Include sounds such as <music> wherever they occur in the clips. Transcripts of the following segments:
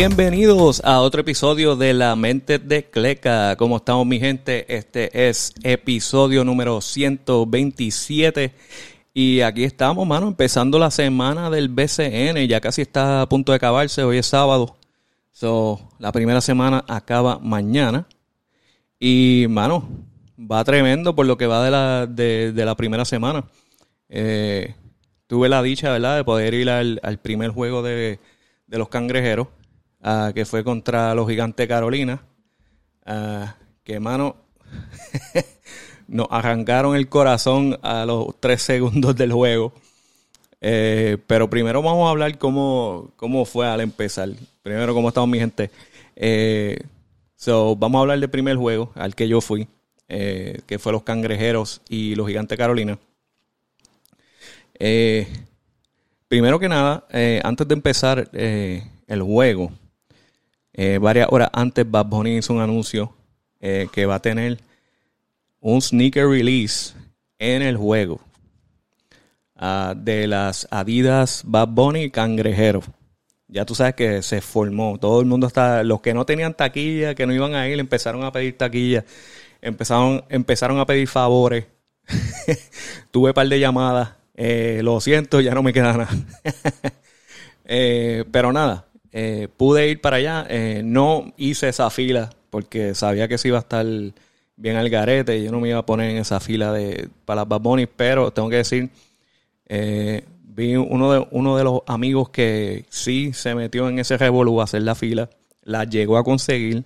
Bienvenidos a otro episodio de La Mente de Cleca. ¿Cómo estamos mi gente? Este es episodio número 127 y aquí estamos, mano, empezando la semana del BCN. Ya casi está a punto de acabarse. Hoy es sábado. So, la primera semana acaba mañana. Y, mano, va tremendo por lo que va de la, de, la primera semana. Eh, tuve la dicha, ¿verdad?, de poder ir al, primer juego de, de los cangrejeros que fue contra los gigantes Carolina, que mano, <laughs> nos arrancaron el corazón a los tres segundos del juego. Eh, pero primero vamos a hablar cómo, cómo fue al empezar. Primero, cómo estamos mi gente. Eh, so, vamos a hablar del primer juego al que yo fui, eh, que fue los Cangrejeros y los Gigantes Carolina. primero que nada, antes de empezar el juego, eh, varias horas antes, Bad Bunny hizo un anuncio eh, que va a tener un sneaker release en el juego ah, de las Adidas Bad Bunny Cangrejero. Ya tú sabes que se formó. Todo el mundo está. Los que no tenían taquilla, que no iban a ir, empezaron a pedir taquilla. Empezaron, empezaron a pedir favores. <laughs> Tuve un par de llamadas. Eh, lo siento, ya no me queda nada. <laughs> pero nada, eh, pude ir para allá. Eh, no hice esa fila porque sabía que se iba a estar bien al garete y yo no me iba a poner en esa fila de, para las Bad pero tengo que decir, eh, vi uno de, uno de los amigos que sí se metió en ese revolú a hacer la fila, la llegó a conseguir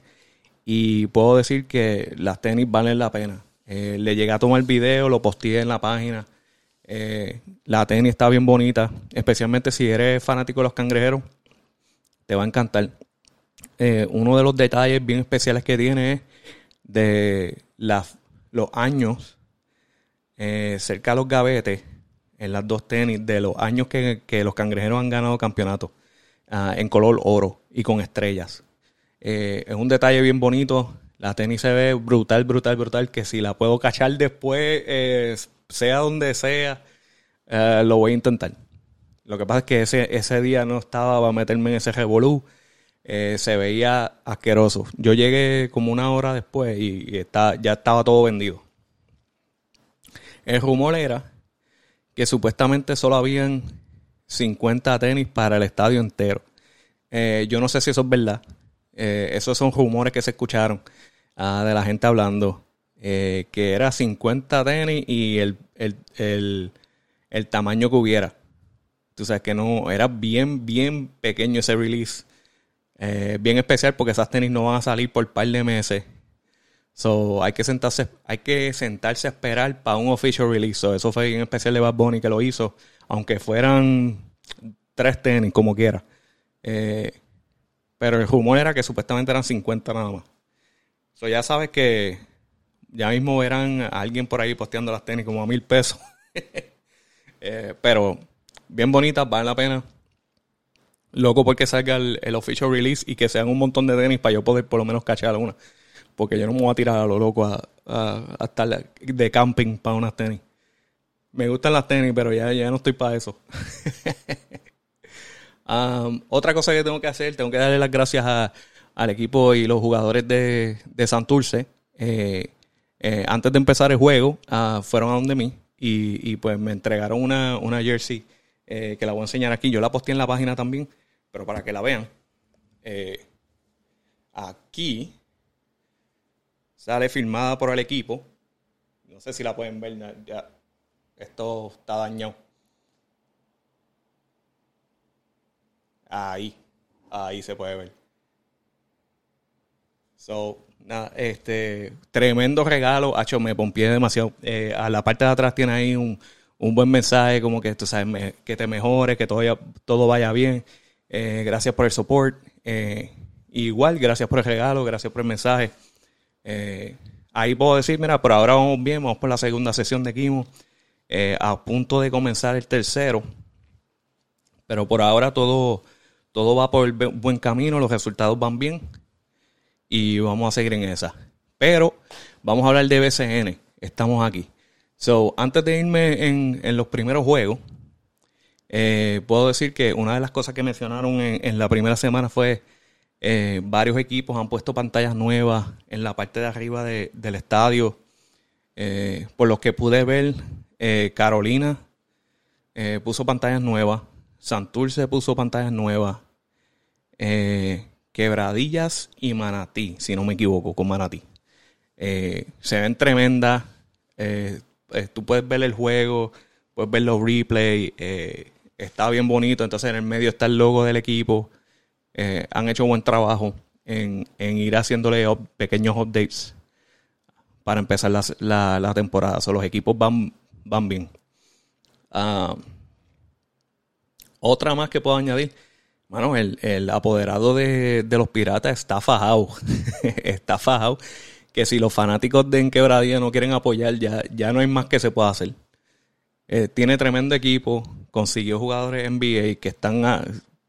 y puedo decir que las tenis valen la pena. le llegué a tomar video, lo posteé en la página. la tenis está bien bonita, especialmente si eres fanático de los cangrejeros te va a encantar. Eh, uno de los detalles bien especiales que tiene es de los años eh, cerca de los gavetes en las dos tenis de los años que, los cangrejeros han ganado campeonato ah, en color oro y con estrellas. Eh, es un detalle bien bonito. La tenis se ve brutal, brutal, brutal. Que si la puedo cachar después, sea donde sea, lo voy a intentar. Lo que pasa es que ese, ese día no estaba para meterme en ese revolú. Eh, se veía asqueroso. Yo llegué como una hora después y, ya estaba todo vendido. El rumor era que supuestamente solo habían 50 tenis para el estadio entero. Eh, yo no sé si eso es verdad. Eh, esos son rumores que se escucharon ah, de la gente hablando. que era 50 tenis y el, el tamaño que hubiera. Tú sabes que no, era bien, bien pequeño ese release. Eh, bien especial porque esas tenis no van a salir por un par de meses. So, hay que sentarse, hay que sentarse a esperar para un official release. eso fue bien especial de Bad Bunny que lo hizo. Aunque fueran tres tenis, como quiera. Eh, pero el rumor era que supuestamente eran 50 nada más. So, ya sabes que ya mismo verán a alguien por ahí posteando las tenis como a mil pesos. <laughs> Eh, pero bien bonitas, vale la pena. Loco porque salga el, el, official release y que sean un montón de tenis para yo poder por lo menos cachar alguna. Porque yo no me voy a tirar a lo loco a, a, estar de camping para unas tenis. Me gustan las tenis, pero ya, ya no estoy para eso. <laughs> Um, otra cosa que tengo que hacer, tengo que darle las gracias a, al equipo y los jugadores de, de Santurce. Eh, eh, antes de empezar el juego, uh, fueron a donde mí y, y, pues me entregaron una, una jersey eh, que la voy a enseñar aquí. Yo la posté en la página también, pero para que la vean. Eh, aquí sale filmada por el equipo. No sé si la pueden ver. Ya, esto está dañado. Ahí, ahí se puede ver. So, nada, este, tremendo regalo. Hacho, me pompié demasiado. Eh, a la parte de atrás tiene ahí un, un buen mensaje, como que tú sabes, que te mejores, que todo, vaya, todo vaya bien. Eh, gracias por el support. Eh, igual, gracias por el regalo, gracias por el mensaje. Eh, ahí puedo decir, mira, por ahora vamos bien, vamos por la segunda sesión de Kimo. a punto de comenzar el tercero. Pero por ahora todo, todo va por el buen camino, los resultados van bien. Y vamos a seguir en esa. Pero vamos a hablar de BCN. Estamos aquí. So, antes de irme en, los primeros juegos, eh, puedo decir que una de las cosas que mencionaron en, la primera semana fue Eh, varios equipos han puesto pantallas nuevas en la parte de arriba del estadio. Eh, por lo que pude ver, eh, Carolina puso pantallas nuevas. Santurce puso pantallas nuevas. Quebradillas y Manatí, si no me equivoco, con Manatí. se ven tremendas. Tú puedes ver el juego, puedes ver los replays. está bien bonito. Entonces en el medio está el logo del equipo. Eh, han hecho buen trabajo en, ir haciéndole pequeños updates para empezar la, temporada. los equipos van, van bien. Ah, otra más que puedo añadir. Bueno, el, apoderado de, los piratas está fajado. <laughs> está fajado. Que si los fanáticos de Enquebradía no quieren apoyar, ya, ya no hay más que se pueda hacer. Eh, tiene tremendo equipo. Consiguió jugadores NBA que están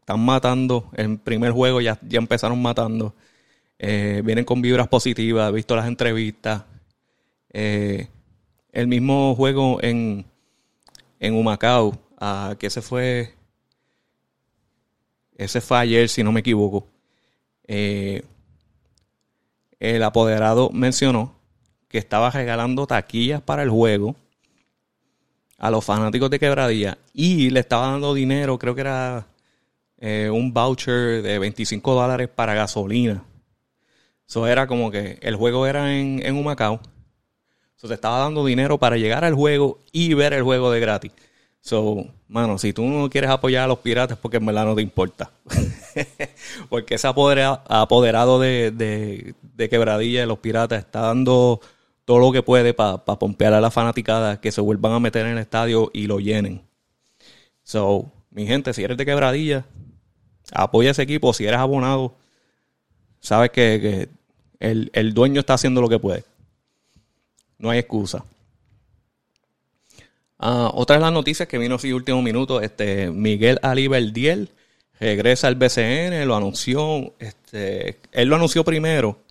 están matando. En primer juego ya, ya empezaron matando. Eh, vienen con vibras positivas. He visto las entrevistas. Eh, el mismo juego en, en Humacao, ah, que ese fue. Ese fue ayer, si no me equivoco. Eh, el apoderado mencionó que estaba regalando taquillas para el juego a los fanáticos de Quebradilla y le estaba dando dinero, creo que era eh, un voucher de 25 dólares para gasolina. Eso era como que el juego era en, en Humacao. So, te estaba dando dinero para llegar al juego y ver el juego de gratis. So, mano, si tú no quieres apoyar a los piratas porque en verdad no te importa. <laughs> porque ese apoderado, de, de, quebradilla de los piratas está dando todo lo que puede para pompear a la fanaticada que se vuelvan a meter en el estadio y lo llenen. So, mi gente, si eres de quebradilla, apoya ese equipo. Si eres abonado, sabes que, el, dueño está haciendo lo que puede. No hay excusa. Ah, otra de las noticias que vino así último minuto, este Miguel Ali Diel regresa al BCN, lo anunció, este, él lo anunció primero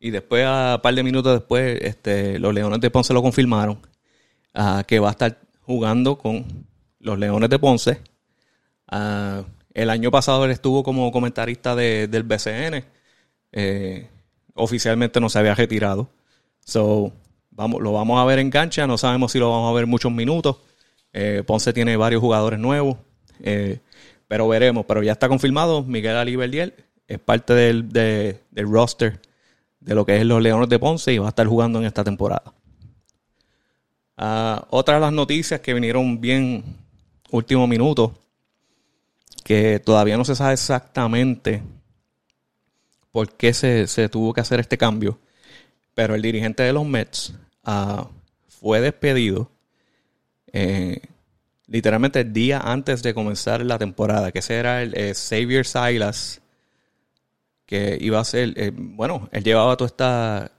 y después, a par de minutos después, este, los Leones de Ponce lo confirmaron ah, que va a estar jugando con los Leones de Ponce. Uh, el año pasado él estuvo como comentarista del BCN. Eh, oficialmente no se había retirado. So, lo vamos a ver en cancha. No sabemos si lo vamos a ver muchos minutos. Eh, Ponce tiene varios jugadores nuevos. Eh, pero veremos. Pero ya está confirmado. Miguel Aliberdiel es parte del, roster de lo que es los Leones de Ponce y va a estar jugando en esta temporada. Ah, otra de las noticias que vinieron bien último minuto que todavía no se sabe exactamente por qué se, tuvo que hacer este cambio, pero el dirigente de los Mets ah, fue despedido eh, literalmente el día antes de comenzar la temporada, que ese era el eh, Xavier Silas, que iba a ser, eh, bueno, él llevaba toda esta,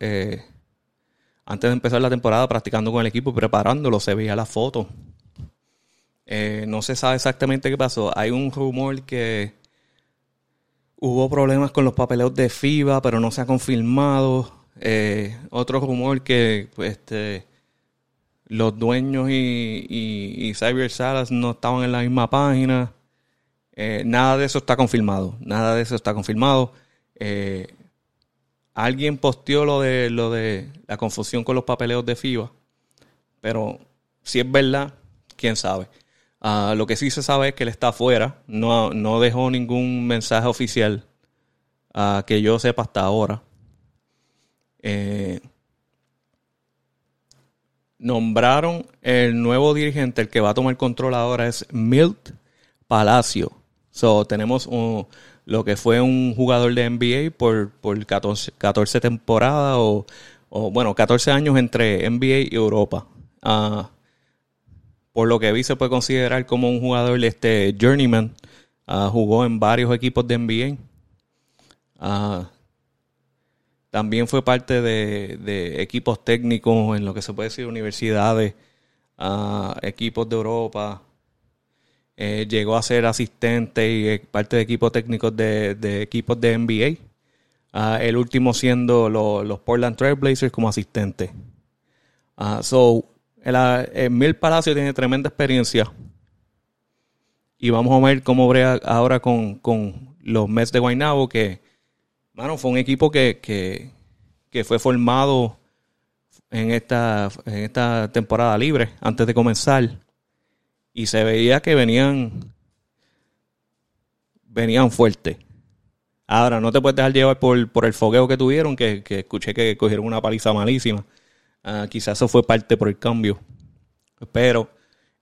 antes de empezar la temporada practicando con el equipo, preparándolo, se veía la foto eh, no se sabe exactamente qué pasó. Hay un rumor que hubo problemas con los papeleos de FIBA, pero no se ha confirmado. Eh, otro rumor que pues, este, los dueños y, y, Cyber Salas no estaban en la misma página. Eh, nada de eso está confirmado. Nada de eso está confirmado. alguien posteó lo de lo de la confusión con los papeleos de FIBA. Pero si es verdad, quién sabe. Ah, lo que sí se sabe es que él está afuera, no, no dejó ningún mensaje oficial uh, que yo sepa hasta ahora. Eh, nombraron el nuevo dirigente, el que va a tomar control ahora es Milt Palacio. So, tenemos lo que fue un jugador de NBA por, por 14, 14 temporadas o, bueno, 14 años entre NBA y Europa. Uh, por lo que vi se puede considerar como un jugador este journeyman. Ah, jugó en varios equipos de NBA. Ah, también fue parte de, equipos técnicos en lo que se puede decir universidades, uh, equipos de Europa. Eh, llegó a ser asistente y parte de equipos técnicos de, equipos de NBA. el último siendo los Portland Trailblazers como asistente. so, el, Mil Palacio tiene tremenda experiencia. Y vamos a ver cómo brega ahora con, los Mets de Guaynabo, que Mano, fue un equipo que, que, fue formado en esta, en esta temporada libre, antes de comenzar. Y se veía que venían, venían fuertes. Ahora, no te puedes dejar llevar por, por el fogueo que tuvieron, que, escuché que cogieron una paliza malísima. Ah, quizás eso fue parte por el cambio. Pero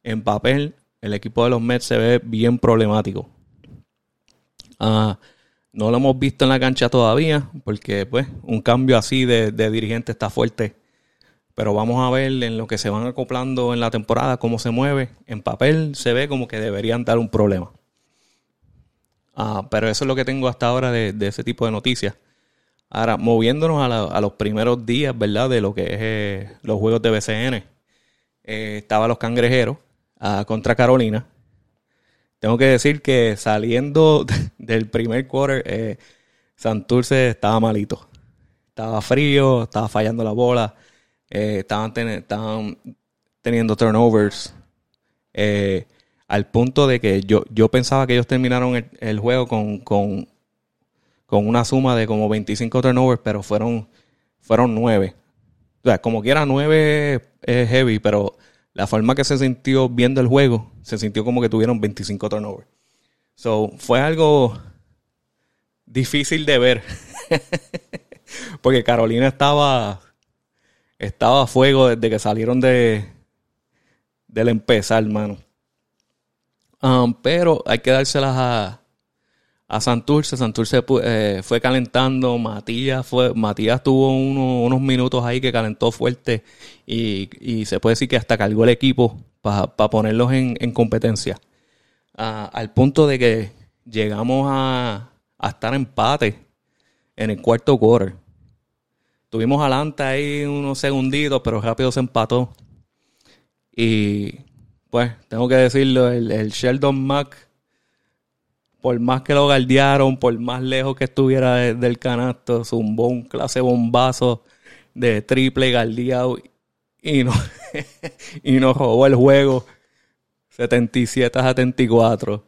en papel, el equipo de los Mets se ve bien problemático. Ah, no lo hemos visto en la cancha todavía, porque pues un cambio así de, dirigente está fuerte. Pero vamos a ver en lo que se van acoplando en la temporada, cómo se mueve. En papel se ve como que deberían dar un problema. Ah, pero eso es lo que tengo hasta ahora de, ese tipo de noticias. Ahora, moviéndonos a, los primeros días, ¿verdad? De lo que es eh, los juegos de BCN. Eh, estaba los cangrejeros ah, contra Carolina. Tengo que decir que saliendo <laughs> del primer quarter, eh, Santurce estaba malito. Estaba frío, estaba fallando la bola, eh, estaban, teniendo turnovers. Eh, al punto de que yo, yo pensaba que ellos terminaron el, juego con, con, una suma de como 25 turnovers, pero fueron, fueron 9. O sea, como quiera 9 es heavy, pero la forma que se sintió viendo el juego, se sintió como que tuvieron 25 turnovers. So, fue algo difícil de ver. <laughs> Porque Carolina estaba estaba a fuego desde que salieron de del empezar, hermano. Um, pero hay que dárselas a, a Santurce. Santurce eh, fue calentando. Matías, fue, Matías tuvo unos minutos ahí que calentó fuerte y, se puede decir que hasta cargó el equipo para ponerlos en, competencia. al punto de que llegamos a, a estar empate en el cuarto quarter. Tuvimos adelante ahí unos segunditos, pero rápido se empató. Y pues, tengo que decirlo, el, el Sheldon Mack por más que lo guardiaron, por más lejos que estuviera del canasto, zumbó un clase bombazo de triple guardiado y, no, <laughs> y nos robó el juego 77 a 74.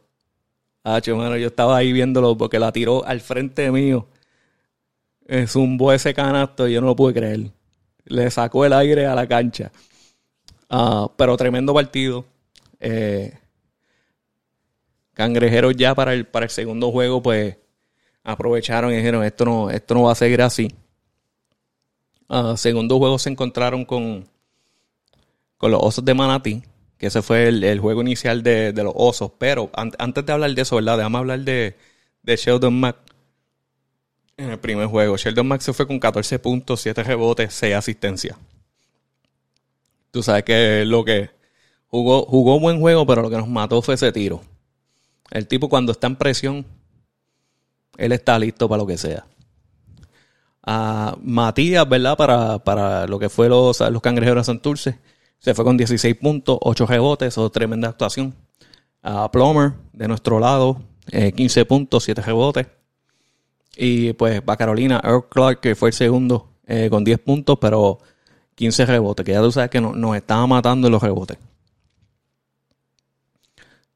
Ah, mano, yo estaba ahí viéndolo porque la tiró al frente mío. Zumbó ese canasto y yo no lo pude creer. Le sacó el aire a la cancha. Ah, pero tremendo partido. Eh, Cangrejeros ya para el, para el segundo juego, pues aprovecharon y dijeron, esto no, esto no va a seguir así. Uh, segundo juego se encontraron con, con los Osos de Manatí, que ese fue el, juego inicial de, los Osos. Pero antes de hablar de eso, ¿verdad? Déjame hablar de, de Sheldon Mack en el primer juego. Sheldon Mack se fue con 14 puntos, 7 rebotes, 6 asistencias. Tú sabes que lo que jugó, jugó buen juego, pero lo que nos mató fue ese tiro. El tipo cuando está en presión, él está listo para lo que sea. A Matías, ¿verdad? Para, para lo que fue los, los cangrejeros de Santurce, se fue con 16 puntos, 8 rebotes, o tremenda actuación. A Plummer, de nuestro lado, 15 eh, puntos, 7 rebotes. Y pues para Carolina, Earl Clark, que fue el segundo, eh, con 10 puntos, pero 15 rebotes, que ya tú sabes que nos estaba matando en los rebotes.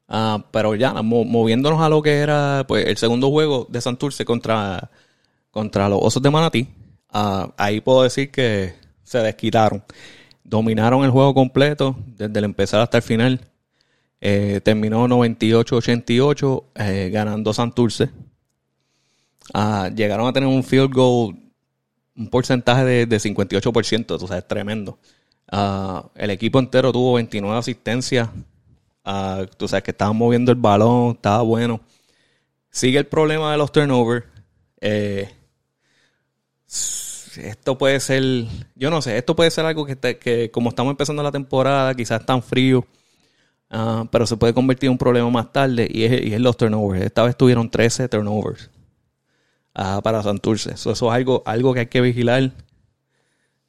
Ah, pero ya, moviéndonos a lo que era pues, el segundo juego de Santurce contra, contra los Osos de Manatí, ah, ahí puedo decir que se desquitaron. Dominaron el juego completo desde el empezar hasta el final. Eh, terminó 98-88 eh, ganando Santurce. Ah, llegaron a tener un field goal, un porcentaje de, de 58%, o sea, es tremendo. el equipo entero tuvo 29 asistencias, Ah, tú sabes que estaban moviendo el balón, estaba bueno. Sigue el problema de los turnovers. Eh, esto puede ser, yo no sé, esto puede ser algo que, que como estamos empezando la temporada, quizás tan frío, ah, pero se puede convertir en un problema más tarde y es, los turnovers. Esta vez tuvieron 13 turnovers uh, para Santurce. eso es algo, algo que hay que vigilar.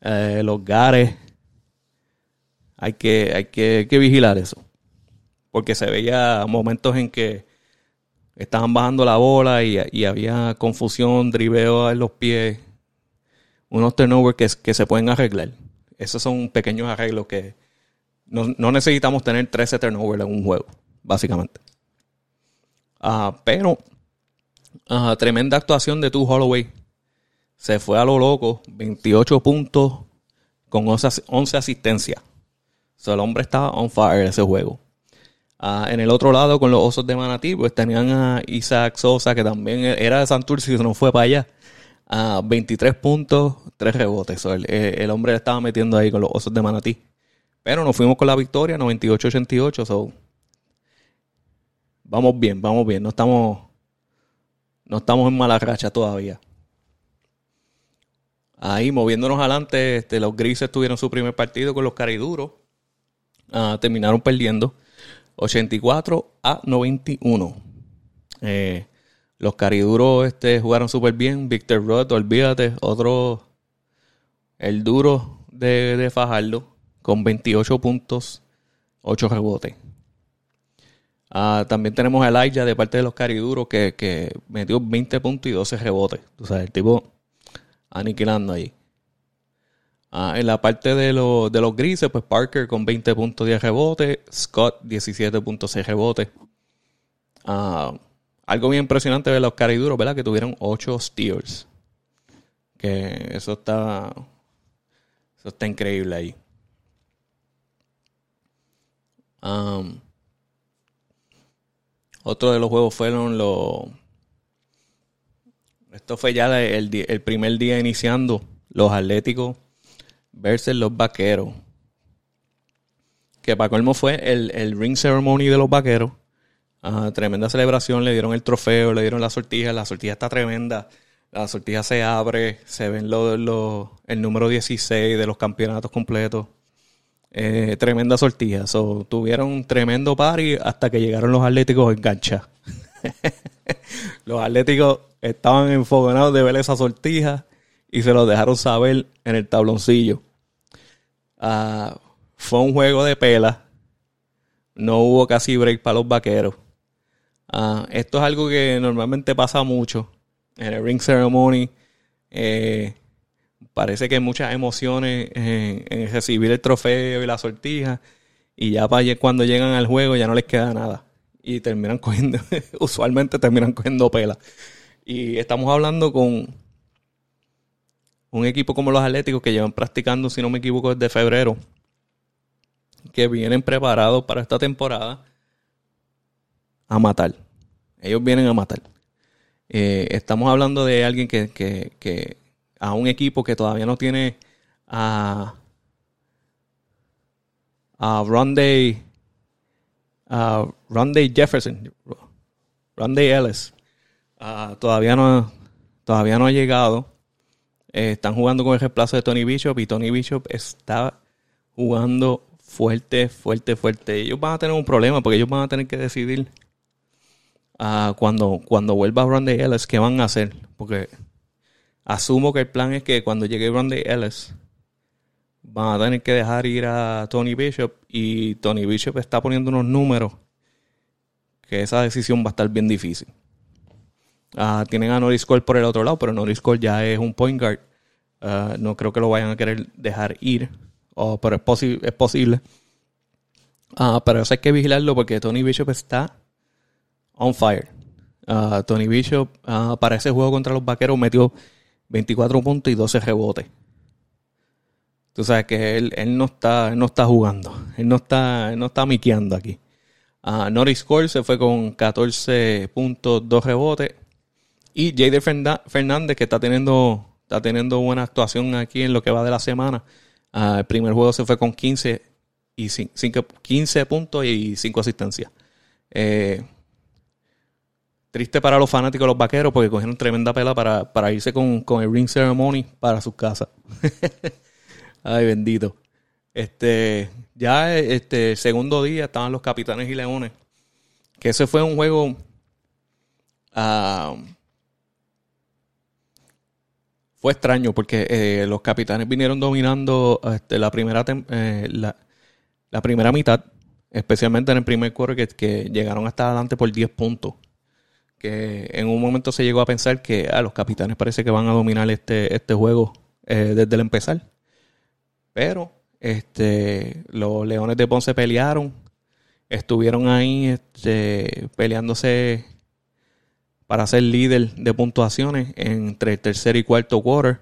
Eh, los gares, hay que, hay que vigilar eso porque se veía momentos en que estaban bajando la bola y, había confusión, driveo en los pies, unos turnovers que, se pueden arreglar. Esos son pequeños arreglos que no, necesitamos tener 13 turnovers en un juego, básicamente. Ah, pero, ah, tremenda actuación de tu Holloway. se fue a lo loco, 28 puntos con 11 asistencias. El hombre estaba on fire ese juego. Ah, en el otro lado, con los osos de Manatí, pues tenían a Isaac Sosa, que también era de Santurce y no fue para allá. A 23 puntos, 3 rebotes. el, el, hombre le estaba metiendo ahí con los osos de Manatí. Pero nos fuimos con la victoria, 98-88. So, vamos bien, vamos bien. No estamos, no estamos en mala racha todavía. Ahí moviéndonos adelante, este, los grises tuvieron su primer partido con los cariduros. Ah, terminaron perdiendo 84 a 91. Eh, los cariduros este, jugaron súper bien. Victor Roth, olvídate, otro, el duro de, de Fajardo, con 28 puntos, 8 rebotes. Ah, también tenemos a Elijah de parte de los cariduros que, que metió 20 puntos y 12 rebotes. O sea, el tipo aniquilando ahí. Ah, en la parte de, de los grises, pues Parker con 20 puntos de rebote, Scott 17.6 rebotes. Ah, algo bien impresionante de los cariduros, ¿verdad? Que tuvieron 8 steals. Que eso está. Eso está increíble ahí. Otro de los juegos fueron los. Esto fue ya el, el primer día iniciando. Los Atléticos versus los vaqueros. Que para colmo fue el, ring ceremony de los vaqueros. tremenda celebración, le dieron el trofeo, le dieron la sortija, la sortija está tremenda. La sortija se abre, se ven lo, el número 16 de los campeonatos completos. Eh, tremenda sortija. tuvieron un tremendo party hasta que llegaron los atléticos en cancha. <laughs> los atléticos estaban enfogonados de ver esa sortija y se lo dejaron saber en el tabloncillo. Ah, fue un juego de pela. No hubo casi break para los vaqueros. Ah, esto es algo que normalmente pasa mucho en el ring ceremony. Eh, parece que hay muchas emociones en, recibir el trofeo y la sortija. Y ya para cuando llegan al juego ya no les queda nada. Y terminan <laughs> cogiendo, usualmente terminan cogiendo pela. Y estamos hablando con un equipo como los Atléticos que llevan practicando, si no me equivoco, desde febrero, que vienen preparados para esta temporada a matar. Ellos vienen a matar. Eh, estamos hablando de alguien que, que, a un equipo que todavía no tiene a, a Ronday, a Ronday Jefferson, Ronday Ellis. todavía no todavía no ha llegado eh, están jugando con el reemplazo de Tony Bishop y Tony Bishop está jugando fuerte, fuerte, fuerte. Ellos van a tener un problema porque ellos van a tener que decidir uh, cuando, cuando vuelva Randy Ellis qué van a hacer. Porque asumo que el plan es que cuando llegue Randy Ellis van a tener que dejar ir a Tony Bishop y Tony Bishop está poniendo unos números que esa decisión va a estar bien difícil. Ah, tienen a Norris Cole por el otro lado, pero Norris Cole ya es un point guard. Ah, no creo que lo vayan a querer dejar ir, pero es, es posible. Uh, pero eso hay que vigilarlo porque Tony Bishop está on fire. Tony Bishop para ese juego contra los vaqueros metió 24 puntos y 12 rebotes. Tú sabes que él, no, está, no está jugando. Él no está, no está miqueando aquí. Norris Cole se fue con 14 puntos, 2 rebotes. Y Jader Fernández, que está teniendo, está teniendo buena actuación aquí en lo que va de la semana. Ah, el primer juego se fue con 15, y 15 puntos y 5 asistencias. Eh, triste para los fanáticos los vaqueros porque cogieron tremenda pela para, irse con, con, el ring ceremony para sus casas. <laughs> Ay, bendito. Este, ya este segundo día estaban los capitanes y leones. Que ese fue un juego. Uh, fue extraño porque eh, los capitanes vinieron dominando este, la, primera eh, la, primera mitad, especialmente en el primer quarter que, llegaron hasta adelante por 10 puntos. Que en un momento se llegó a pensar que ah, los capitanes parece que van a dominar este, este juego eh, desde el empezar. Pero este, los Leones de Ponce pelearon, estuvieron ahí este, peleándose para ser líder de puntuaciones entre el tercer y cuarto quarter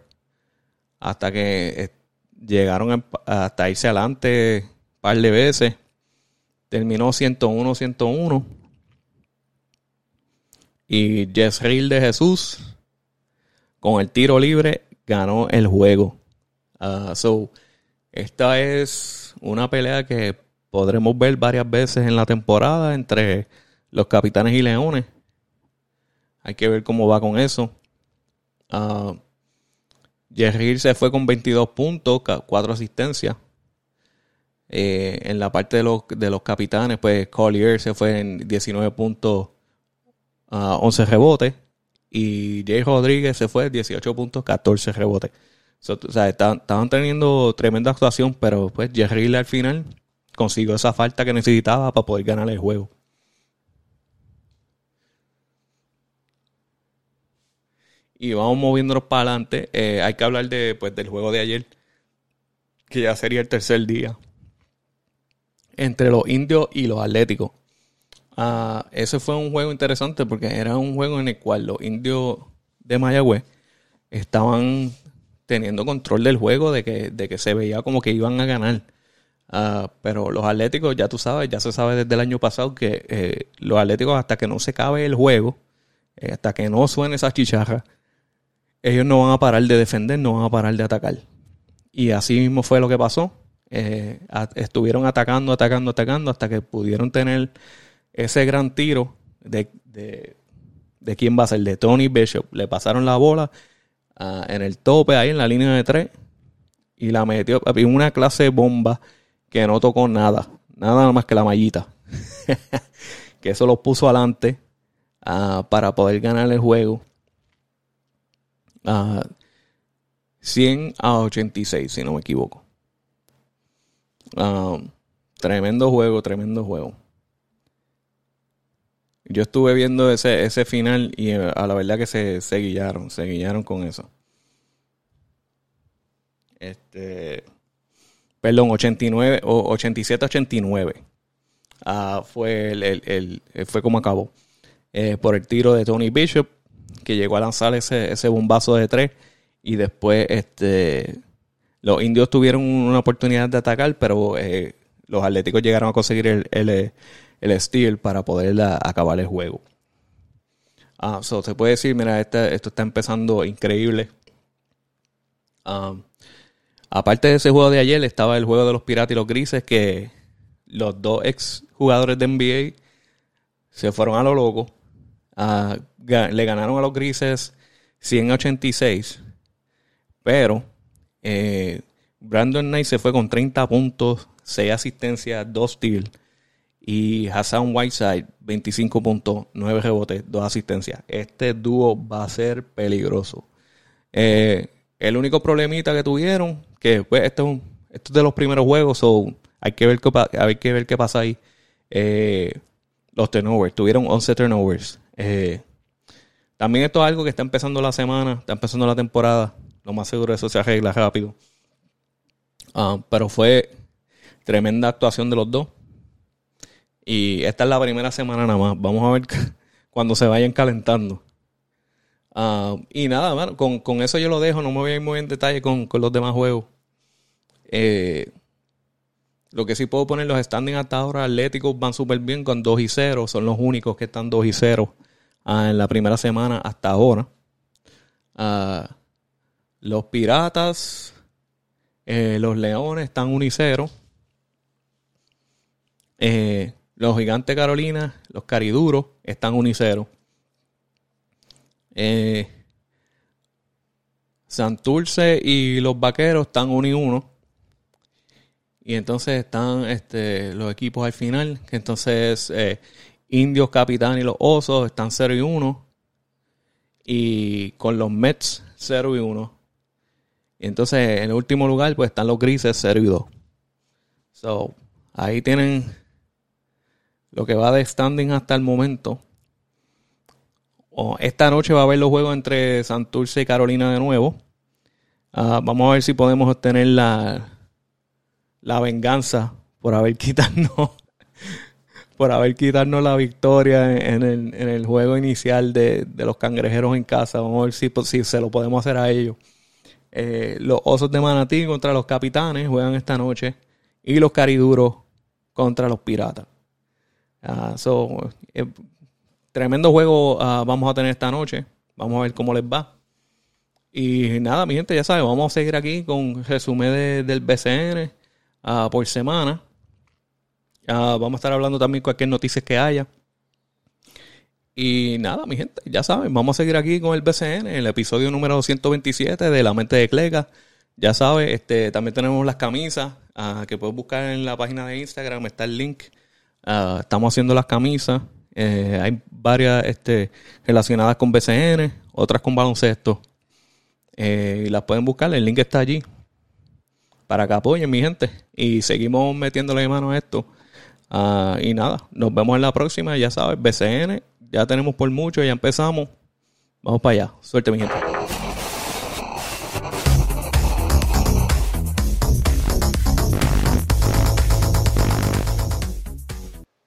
hasta que eh, llegaron hasta irse adelante un par de veces. Terminó 101-101. Y Jezreel de Jesús, con el tiro libre, ganó el juego. Uh, so, esta es una pelea que podremos ver varias veces en la temporada entre los capitanes y leones. Hay que ver cómo va con eso. Uh, Jerry se fue con 22 puntos, 4 asistencias. Eh, en la parte de los, de los capitanes, pues Collier se fue en 19 puntos, 11 rebotes. Y Jay Rodríguez se fue en 18 puntos, 14 rebotes. o sea, estaban, teniendo tremenda actuación, pero pues Jerry al final consiguió esa falta que necesitaba para poder ganar el juego. Y vamos moviéndonos para adelante. Eh, hay que hablar de, pues, del juego de ayer, que ya sería el tercer día, entre los indios y los atléticos. Uh, ese fue un juego interesante porque era un juego en el cual los indios de Mayagüez estaban teniendo control del juego, de que, de que se veía como que iban a ganar. Ah, pero los Atléticos, ya tú sabes, ya se sabe desde el año pasado que eh, los Atléticos, hasta que no se cabe el juego, eh, hasta que no suene esa chicharra, ellos no van a parar de defender, no van a parar de atacar. Y así mismo fue lo que pasó. Eh, estuvieron atacando, atacando, atacando hasta que pudieron tener ese gran tiro de, de, quién va a ser, de Tony Bishop. Le pasaron la bola ah, en el tope, ahí en la línea de tres, y la metió. Había una clase de bomba que no tocó nada, nada más que la mallita. <laughs> que eso lo puso adelante ah, para poder ganar el juego. 100 a 86, si no me equivoco. tremendo juego, tremendo juego. Yo estuve viendo ese, ese final y eh, a la verdad que se, se guillaron, se guillaron con eso. Este, perdón, 89 o 87-89. Ah, fue el, fue como acabó. Eh, por el tiro de Tony Bishop que llegó a lanzar ese, ese bombazo de tres y después este los indios tuvieron una oportunidad de atacar, pero eh, los atléticos llegaron a conseguir el, el, el steal para poder acabar el juego. Ah, se puede decir, mira, esto está empezando increíble. Um, aparte de ese juego de ayer, estaba el juego de los piratas y los grises, que los dos ex jugadores de NBA se fueron a lo loco le ganaron a los grises 186. Pero eh, Brandon Knight se fue con 30 puntos, 6 asistencias, 2 steals. Y Hassan Whiteside, 25 puntos, 9 rebotes, 2 asistencias. Este dúo va a ser peligroso. Eh, el único problemita que tuvieron, que pues, esto, es de los primeros juegos, so, hay, que ver qué, hay que ver qué pasa ahí. Eh, los turnovers, tuvieron 11 turnovers. Eh, también esto es algo que está empezando la semana, está empezando la temporada. Lo más seguro eso se arregla rápido. Ah, pero fue tremenda actuación de los dos. Y esta es la primera semana nada más. Vamos a ver <laughs> cuando se vayan calentando. Ah, y nada, con, eso yo lo dejo. No me voy a ir muy en detalle con, los demás juegos. Eh, lo que sí puedo poner, los standings hasta ahora atléticos van súper bien con 2 y 0. Son los únicos que están 2 y 0 ah, en la primera semana hasta ahora. Ah, los piratas, eh, los leones están 1 y 0. Eh, los gigantes Carolina, los cariduros están 1 y 0. Eh, Santurce y los vaqueros están 1 y 1. Y entonces están este, los equipos al final, entonces eh, Indios, Capitán y los Osos están 0 y 1. Y con los Mets 0 y 1. Y entonces en el último lugar pues están los Grises 0 y 2. So, ahí tienen lo que va de standing hasta el momento. esta noche va a haber los juegos entre Santurce y Carolina de nuevo. Ah, vamos a ver si podemos obtener la, la venganza por haber <laughs> quitado por haber quitarnos la victoria en el, en el juego inicial de, los cangrejeros en casa. Vamos a ver si, si se lo podemos hacer a ellos. Eh, los Osos de Manatí contra los Capitanes juegan esta noche. Y los Cariduros contra los Piratas. Ah, eh, tremendo juego ah, vamos a tener esta noche. Vamos a ver cómo les va. Y nada, mi gente, ya saben, vamos a seguir aquí con resumen del BCN uh, por semana. Uh, vamos a estar hablando también cualquier noticia que haya. Y nada, mi gente, ya saben, vamos a seguir aquí con el BCN, el episodio número 127 de La Mente de Clega. Ya sabes, este, también tenemos las camisas uh, que puedes buscar en la página de Instagram, está el link. estamos haciendo las camisas. Eh, hay varias este, relacionadas con BCN, otras con baloncesto. Eh, y las pueden buscar, el link está allí. Para que apoyen, mi gente. Y seguimos metiéndole mano a esto. Ah, y nada, nos vemos en la próxima. Ya sabes, BCN, ya tenemos por mucho, ya empezamos. Vamos para allá. Suerte, mi gente.